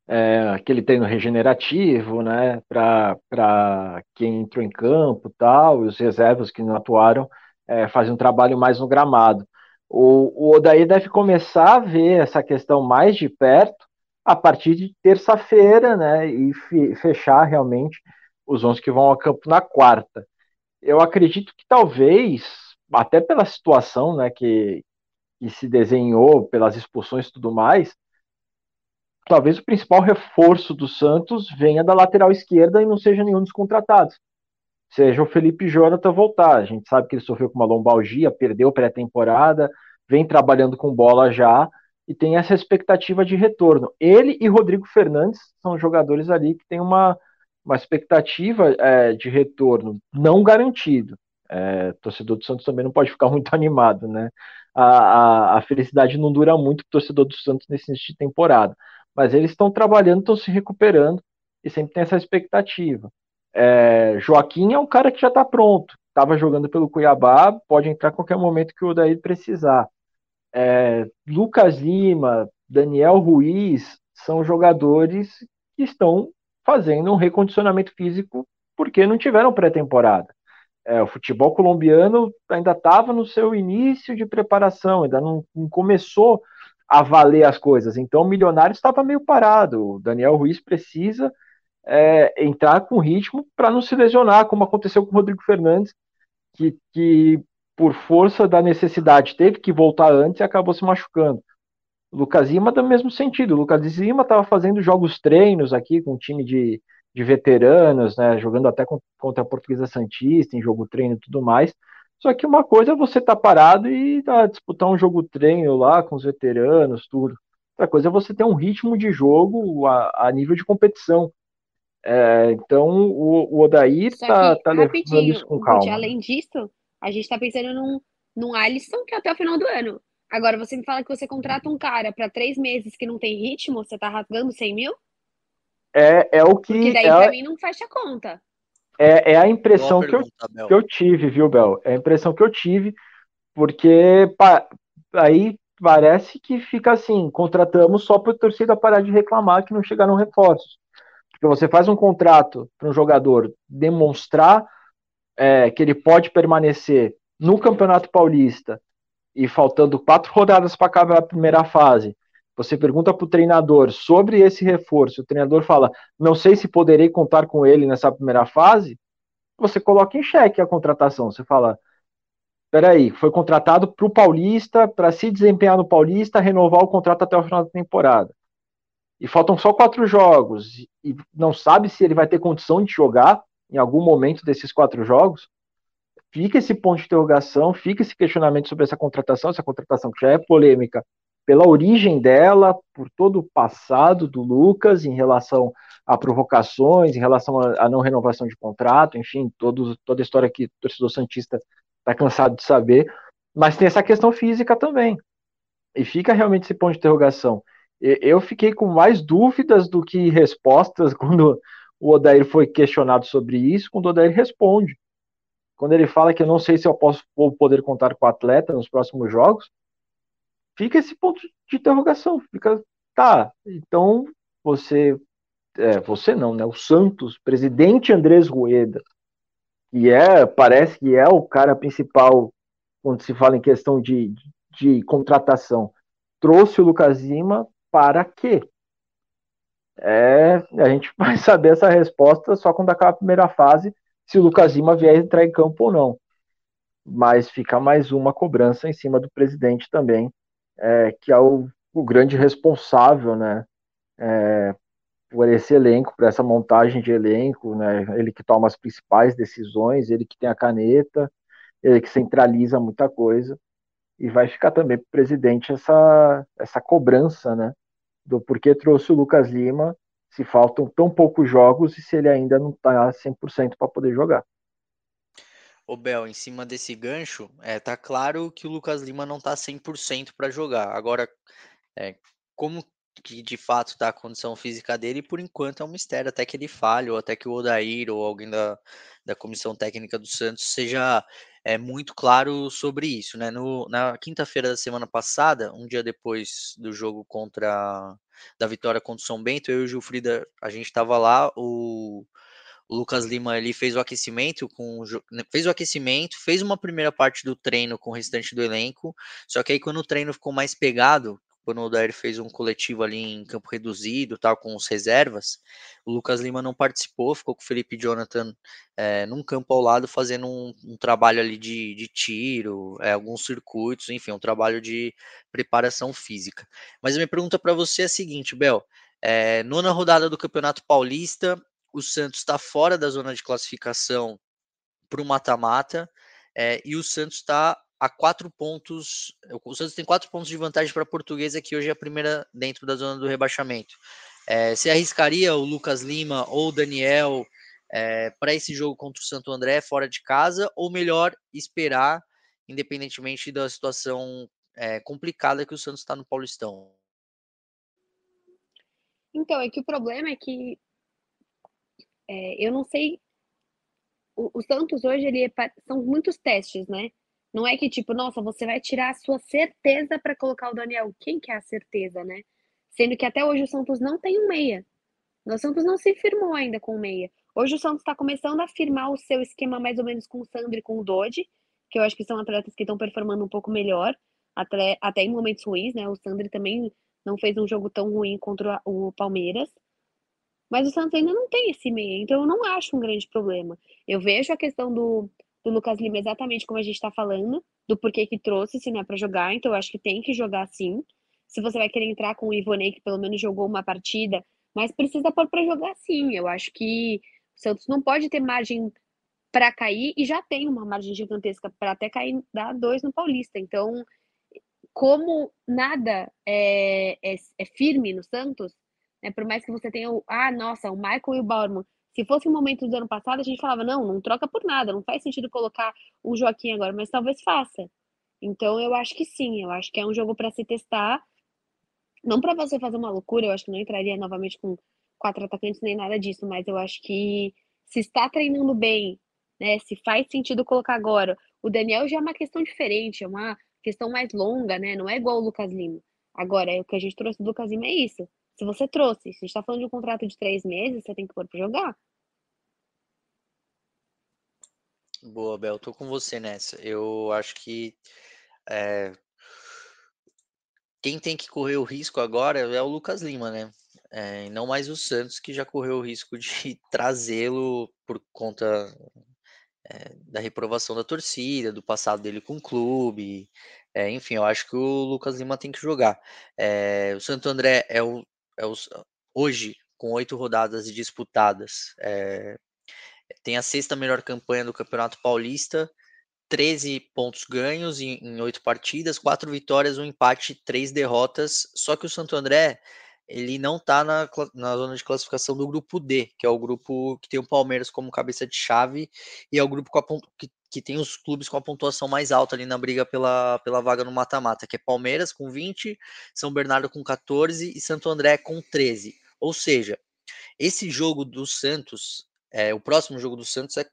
é, aquele treino regenerativo, né? Para quem entrou em campo tal, e os reservas que não atuaram é, fazem um trabalho mais no gramado. O, o Odaí deve começar a ver essa questão mais de perto a partir de terça-feira, né? E fechar realmente os 11 que vão ao campo na quarta. Eu acredito que talvez, até pela situação, né, que, que se desenhou, pelas expulsões e tudo mais, talvez o principal reforço do Santos venha da lateral esquerda e não seja nenhum dos contratados seja o Felipe Jonathan voltar. A gente sabe que ele sofreu com uma lombalgia, perdeu pré-temporada, vem trabalhando com bola já e tem essa expectativa de retorno. Ele e Rodrigo Fernandes são jogadores ali que têm uma, uma expectativa é, de retorno não garantido. É, torcedor do Santos também não pode ficar muito animado, né? A, a, a felicidade não dura muito para torcedor do Santos nesse início de temporada. Mas eles estão trabalhando, estão se recuperando e sempre tem essa expectativa. É, Joaquim é um cara que já está pronto, estava jogando pelo Cuiabá, pode entrar a qualquer momento que o Odair precisar. É, Lucas Lima, Daniel Ruiz são jogadores que estão fazendo um recondicionamento físico porque não tiveram pré-temporada. É, o futebol colombiano ainda estava no seu início de preparação, ainda não, não, começou a valer as coisas. Então o Milionário estava meio parado. O Daniel Ruiz precisa é, entrar com ritmo para não se lesionar, como aconteceu com o Rodrigo Fernandes, que, que por força da necessidade teve que voltar antes e acabou se machucando. O Lucas Lima do mesmo sentido. O Lucas Lima estava fazendo jogos treinos aqui com um time de, de veteranos, né, jogando até contra a Portuguesa Santista, em jogo treino e tudo mais. Só que uma coisa é você estar tá parado e tá, disputar um jogo treino lá com os veteranos, tudo. Outra coisa é você ter um ritmo de jogo a, a nível de competição. É, então o, o Odair está tá levando isso com calma. além disso, a gente está pensando num, num Alisson que é até o final do ano. Agora, você me fala que você contrata um cara para três meses que não tem ritmo, você está rasgando 100 mil? É, é o que. Porque daí é, para mim não fecha a conta. É, é a impressão que eu, que eu tive, viu, Bel? É a impressão que eu tive, porque pa, aí parece que fica assim: contratamos só para a torcida parar de reclamar que não chegaram reforços. Porque você faz um contrato para um jogador demonstrar é, que ele pode permanecer no Campeonato Paulista e faltando quatro rodadas para acabar a primeira fase. Você pergunta para o treinador sobre esse reforço, o treinador fala: não sei se poderei contar com ele nessa primeira fase. Você coloca em xeque a contratação. Você fala: peraí, foi contratado para o Paulista, para se desempenhar no Paulista, renovar o contrato até o final da temporada e faltam só quatro jogos, e não sabe se ele vai ter condição de jogar em algum momento desses quatro jogos, fica esse ponto de interrogação, fica esse questionamento sobre essa contratação, essa contratação que já é polêmica pela origem dela, por todo o passado do Lucas em relação a provocações, em relação à não renovação de contrato, enfim, todo, toda a história que o torcedor Santista está cansado de saber, mas tem essa questão física também. E fica realmente esse ponto de interrogação eu fiquei com mais dúvidas do que respostas quando o Odair foi questionado sobre isso, quando o Odair responde. Quando ele fala que eu não sei se eu posso vou poder contar com o atleta nos próximos jogos, fica esse ponto de interrogação. Fica, tá, então você, é, você não, né? O Santos, presidente Andrés Rueda, que é, parece que é o cara principal quando se fala em questão de, de, de contratação, trouxe o Lucas Lima para quê? É, a gente vai saber essa resposta só quando acabar a primeira fase, se o Lucas Lima vier entrar em campo ou não. Mas fica mais uma cobrança em cima do presidente também, é, que ao o grande responsável, né, é, por esse elenco, por essa montagem de elenco, né, ele que toma as principais decisões, ele que tem a caneta, ele que centraliza muita coisa, e vai ficar também para o presidente essa, essa cobrança, né, do porquê trouxe o Lucas Lima se faltam tão poucos jogos e se ele ainda não está 100% para poder jogar. Ô Bel, em cima desse gancho, é, tá claro que o Lucas Lima não tá 100% para jogar. Agora, é, como que de fato está a condição física dele, por enquanto é um mistério, até que ele falhe, ou até que o Odair ou alguém da, da comissão técnica do Santos seja é, muito claro sobre isso. Né? No, na quinta-feira da semana passada, um dia depois do jogo contra da vitória contra o São Bento, eu e o Gilfrida, a gente estava lá, o, o, Lucas Lima ele fez o aquecimento com fez o aquecimento, fez uma primeira parte do treino com o restante do elenco, só que aí quando o treino ficou mais pegado, quando o Odair fez um coletivo ali em campo reduzido, tal, com os reservas, o Lucas Lima não participou, ficou com o Felipe Jonathan é, num campo ao lado fazendo um, um trabalho ali de, de tiro, é, alguns circuitos, enfim, um trabalho de preparação física. Mas a minha pergunta para você é a seguinte, Bel, é, nona rodada do Campeonato Paulista, o Santos está fora da zona de classificação para o mata-mata, é, e o Santos está a quatro pontos. O Santos tem quatro pontos de vantagem para a Portuguesa, que hoje é a primeira dentro da zona do rebaixamento. É, você arriscaria o Lucas Lima ou o Daniel é, para esse jogo contra o Santo André fora de casa, ou melhor esperar, independentemente da situação é, complicada que o Santos está no Paulistão? Então, é que o problema é que é, eu não sei. O, o Santos hoje ele é, são muitos testes, né? Não é que tipo, nossa, você vai tirar a sua certeza para colocar o Daniel. Quem que é a certeza, né? Sendo que até hoje o Santos não tem um meia. O Santos não se firmou ainda com o meia. Hoje o Santos está começando a firmar o seu esquema mais ou menos com o Sandro e com o Dodge, que eu acho que são atletas que estão performando um pouco melhor, até, até em momentos ruins, né? O Sandro também não fez um jogo tão ruim contra o Palmeiras. Mas o Santos ainda não tem esse meia, então eu não acho um grande problema. Eu vejo a questão do, do Lucas Lima exatamente como a gente está falando, do porquê que trouxe, se não é para jogar, então eu acho que tem que jogar sim. Se você vai querer entrar com o Ivonei, que pelo menos jogou uma partida, mas precisa pôr para jogar sim. Eu acho que o Santos não pode ter margem para cair e já tem uma margem gigantesca para até cair dar dois no Paulista. Então, como nada é, é, é firme no Santos, né, por mais que você tenha o, ah, nossa, o Michael e o Bauerman se fosse um momento do ano passado, a gente falava, não, não troca por nada, não faz sentido colocar o Joaquim agora, mas talvez faça. Então eu acho que sim, eu acho que é um jogo para se testar. Não para você fazer uma loucura, eu acho que não entraria novamente com quatro atacantes nem nada disso, mas eu acho que se está treinando bem, né, se faz sentido colocar agora. O Daniel já é uma questão diferente, é uma questão mais longa, né? Não é igual o Lucas Lima. Agora, é o que a gente trouxe do Lucas Lima é isso. Se você trouxe, se a gente está falando de um contrato de três meses, você tem que pôr para jogar. Boa, Bel, tô com você nessa. Eu acho que é, quem tem que correr o risco agora é o Lucas Lima, né? É, não mais o Santos, que já correu o risco de trazê-lo por conta é, da reprovação da torcida, do passado dele com o clube. É, enfim, eu acho que o Lucas Lima tem que jogar. É, o Santo André é o, é os, hoje, com oito rodadas disputadas, é, tem a sexta melhor campanha do Campeonato Paulista, 13 pontos ganhos em oito partidas, quatro vitórias, um empate, três derrotas. Só que o Santo André ele não está na, na zona de classificação do grupo D, que é o grupo que tem o Palmeiras como cabeça de chave e é o grupo a, que, que, tem os clubes com a pontuação mais alta ali na briga pela, pela vaga no mata-mata, que é Palmeiras com 20, São Bernardo com 14 e Santo André com 13. Ou seja, esse jogo do Santos, é, o próximo jogo do Santos é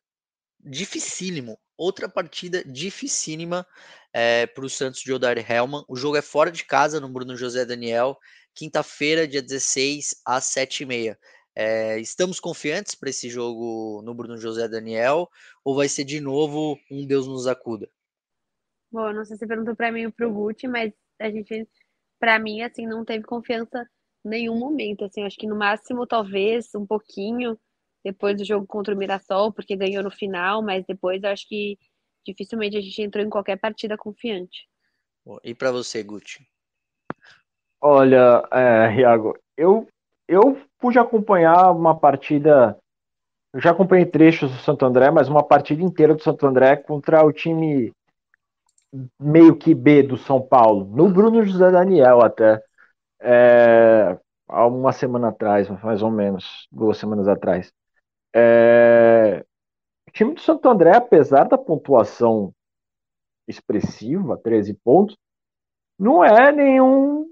dificílimo. Outra partida dificílima é, para o Santos de Odair Helman. O jogo é fora de casa no Bruno José Daniel quinta-feira, dia 16, às 7h30. É, estamos confiantes para esse jogo no Bruno José Daniel ou vai ser de novo um Deus nos acuda? Bom, não sei se você perguntou para mim ou para o Guti, mas a gente, para mim, assim, não teve confiança em nenhum momento. Assim, acho que no máximo, talvez, um pouquinho depois do jogo contra o Mirassol, porque ganhou no final, mas depois acho que dificilmente a gente entrou em qualquer partida confiante. E para você, Guti? Olha, é, Iago, eu, eu pude acompanhar uma partida. Eu já acompanhei trechos do Santo André, mas uma partida inteira do Santo André contra o time meio que B do São Paulo, no Bruno José Daniel até. É, há uma semana atrás, mais ou menos, duas semanas atrás. É, o time do Santo André, apesar da pontuação expressiva, 13 pontos, não é nenhum,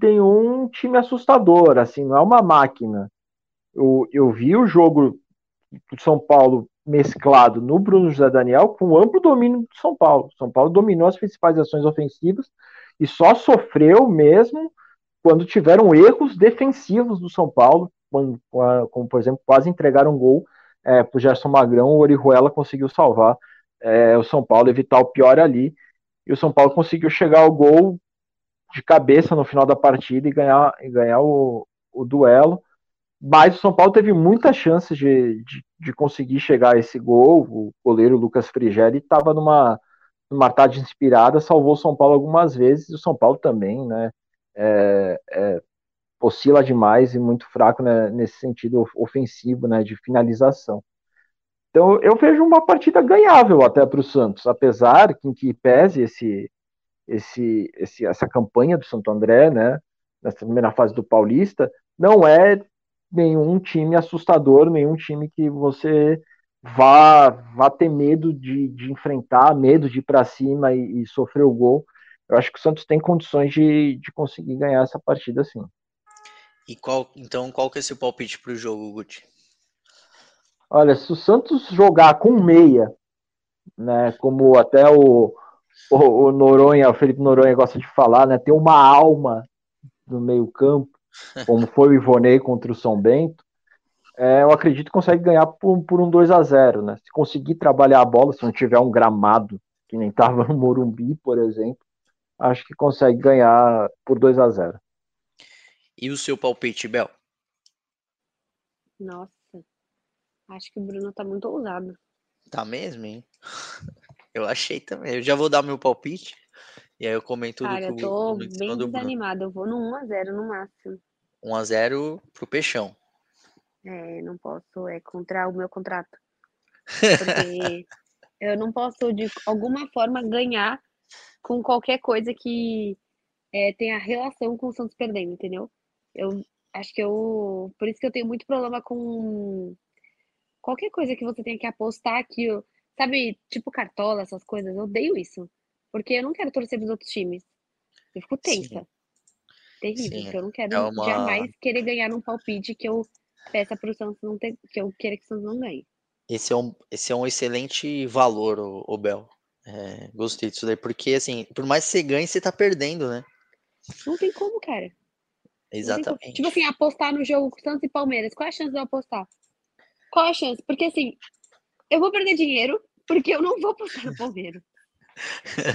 nenhum time assustador, assim, não é uma máquina. Eu, eu vi o jogo do São Paulo mesclado no Bruno José Daniel com amplo domínio do São Paulo. São Paulo dominou as principais ações ofensivas e só sofreu mesmo quando tiveram erros defensivos do São Paulo, como, como por exemplo, quase entregaram um gol é, para o Gerson Magrão, o Orihuela conseguiu salvar é, o São Paulo, evitar o pior ali, e o São Paulo conseguiu chegar ao gol de cabeça no final da partida e ganhar, e ganhar o, o duelo. Mas o São Paulo teve muitas chances de, de, de, conseguir chegar a esse gol. O goleiro Lucas Frigeri estava numa, numa tarde inspirada, salvou o São Paulo algumas vezes, e o São Paulo também, né? É, é, oscila demais e muito fraco né, nesse sentido ofensivo, né, de finalização. Então eu vejo uma partida ganhável até para o Santos, apesar que, que pese esse, esse, esse, essa campanha do Santo André, né, nessa primeira fase do Paulista, não é nenhum time assustador, nenhum time que você vá, vá ter medo de, de enfrentar, medo de ir para cima e, e, sofrer o gol. Eu acho que o Santos tem condições de, de conseguir ganhar essa partida sim. E qual, então, qual que é seu palpite para o jogo, Guti? Olha, se o Santos jogar com meia, né, como até o, o, o Noronha, o Felipe Noronha gosta de falar, né, ter uma alma no meio campo, como foi o Ivonei contra o São Bento, é, eu acredito que consegue ganhar por, por um 2 a 0 né? Se conseguir trabalhar a bola, se não tiver um gramado, que nem estava no Morumbi, por exemplo, acho que consegue ganhar por 2 a 0 E o seu palpite, Bel? Nossa, acho que o Bruno tá muito ousado. Tá mesmo, hein? Eu achei também. Eu já vou dar meu palpite. E aí eu comento Cara, tudo eu tô bem desanimada. Eu vou no 1x0 no máximo. 1x0 pro Peixão. É, não posso, é contra o meu contrato. Porque eu não posso, de alguma forma, ganhar com qualquer coisa que é, tenha relação com o Santos perdendo, entendeu? Eu acho que eu. Por isso que eu tenho muito problema com qualquer coisa que você tenha que apostar aqui. Sabe, tipo cartola, essas coisas, eu odeio isso. Porque eu não quero torcer pros outros times. Eu fico tensa. Sim. Terrível. Sim, eu não quero é uma... jamais querer ganhar num palpite que eu peça pro Santos não ter. que eu queira que o Santos não ganhe. Esse é um, esse é um excelente valor, o, o Bel. É, gostei disso daí, porque assim, por mais que você ganhe, você tá perdendo, né? Não tem como, cara. Exatamente. Como. Tipo assim, apostar no jogo Santos e Palmeiras. Qual é a chance de eu apostar? Qual é a chance? Porque assim, eu vou perder dinheiro porque eu não vou apostar no Palmeiras.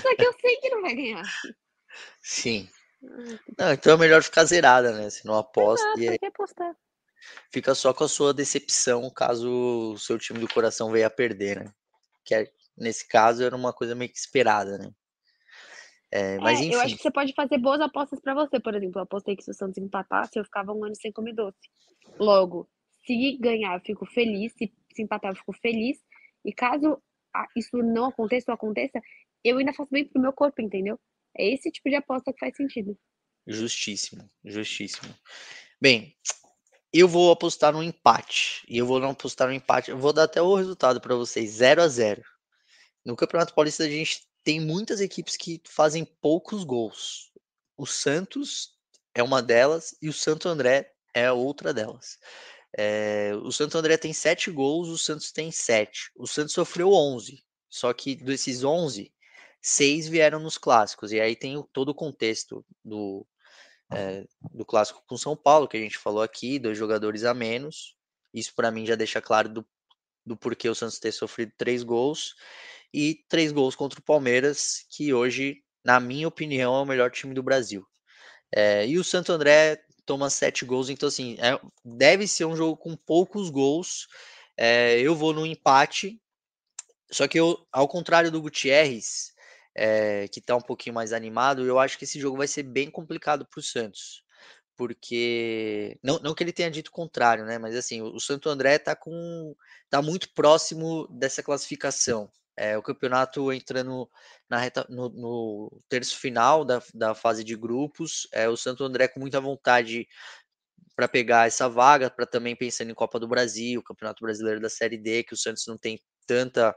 Só que eu sei que não vai ganhar. Sim. Não, então é melhor ficar zerada, né? Se não aposta. Exato, e aí apostar. Fica só com a sua decepção caso o seu time do coração venha a perder, né? Que é, nesse caso era uma coisa meio que esperada, né? É, mas é, enfim. Eu acho que você pode fazer boas apostas para você, por exemplo. Eu apostei que se o Santos empatasse, eu ficava um ano sem comer doce. Logo, se ganhar, eu fico feliz. Se, se empatar, eu fico feliz. E caso isso não aconteça ou aconteça, eu ainda faço bem pro meu corpo, entendeu? É esse tipo de aposta que faz sentido. Justíssimo, justíssimo. Bem, eu vou apostar no empate. E eu vou não apostar no empate. Eu vou dar até o resultado para vocês: 0 a 0 No Campeonato Paulista, a gente tem muitas equipes que fazem poucos gols. O Santos é uma delas e o Santo André é outra delas. É, o Santo André tem 7 gols, o Santos tem 7. O Santos sofreu 11. Só que desses 11, seis vieram nos clássicos. E aí tem todo o contexto do, é, do clássico com São Paulo, que a gente falou aqui, dois jogadores a menos. Isso para mim já deixa claro do, do porquê o Santos ter sofrido três gols. E três gols contra o Palmeiras, que hoje, na minha opinião, é o melhor time do Brasil. É, e o Santo André toma sete gols, então assim, é, deve ser um jogo com poucos gols. É, eu vou no empate, só que eu, ao contrário do Gutierrez, é, que está um pouquinho mais animado, eu acho que esse jogo vai ser bem complicado para o Santos. Porque. Não, não que ele tenha dito o contrário, né? Mas assim, o, Santo André está com. tá muito próximo dessa classificação. É, o campeonato entrando na reta, no, no, terço final da, da fase de grupos. É, o Santo André com muita vontade para pegar essa vaga, para também pensando em Copa do Brasil, Campeonato Brasileiro da Série D, que o Santos não tem tanta,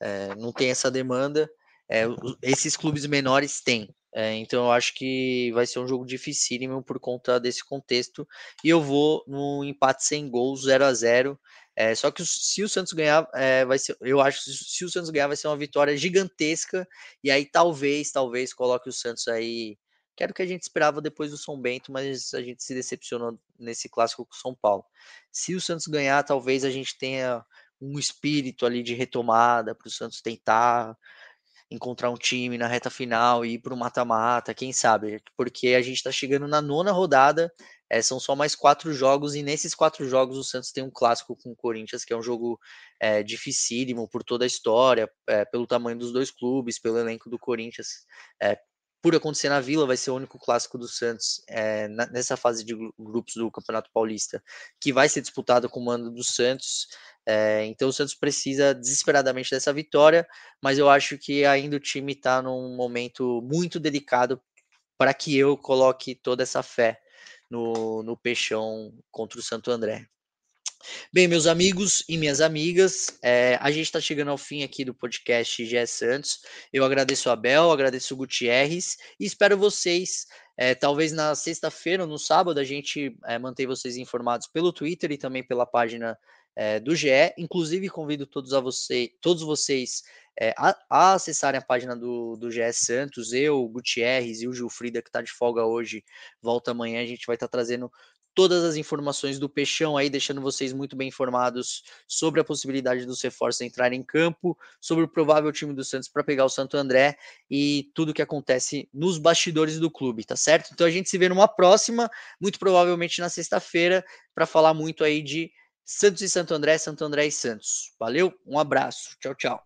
é, não tem essa demanda. É, esses clubes menores têm. É, então eu acho que vai ser um jogo dificílimo por conta desse contexto. E eu vou no empate sem gols, 0 a 0 é, só que se o Santos ganhar, é, vai ser, eu acho que se o Santos ganhar, vai ser uma vitória gigantesca. E aí talvez, talvez coloque o Santos aí. Quero que a gente esperava depois do São Bento, mas a gente se decepcionou nesse clássico com o São Paulo. Se o Santos ganhar, talvez a gente tenha um espírito ali de retomada para o Santos tentar encontrar um time na reta final e ir para o mata-mata, quem sabe? Porque a gente está chegando na nona rodada, é, são só mais quatro jogos, e nesses quatro jogos o Santos tem um clássico com o Corinthians, que é um jogo é, dificílimo por toda a história, é, pelo tamanho dos dois clubes, pelo elenco do Corinthians. Por acontecer na Vila, vai ser o único clássico do Santos nessa fase de grupos do Campeonato Paulista, que vai ser disputado com o mando do Santos. Então o Santos precisa desesperadamente dessa vitória, mas eu acho que ainda o time está num momento muito delicado para que eu coloque toda essa fé no, no Peixão contra o Santo André. Bem, meus amigos e minhas amigas, é, a gente está chegando ao fim aqui do podcast GE Santos. Eu agradeço a Abel, agradeço o Gutierrez e espero vocês. É, talvez na sexta-feira ou no sábado a gente é, vocês informados pelo Twitter e também pela página é, do GE. Inclusive, convido todos, a você, todos vocês é, a, a, acessarem a página do, do GE Santos. Eu, o Gutierrez e o Gilfrida, que está de folga hoje, volta amanhã. A gente vai estar tá trazendo todas as informações do Peixão aí, deixando vocês muito bem informados sobre a possibilidade dos reforços entrarem em campo, sobre o provável time do Santos para pegar o Santo André e tudo que acontece nos bastidores do clube, tá certo? Então a gente se vê numa próxima, muito provavelmente na sexta-feira, para falar muito aí de Santos e Santo André, Santo André e Santos. Valeu, um abraço. Tchau, tchau.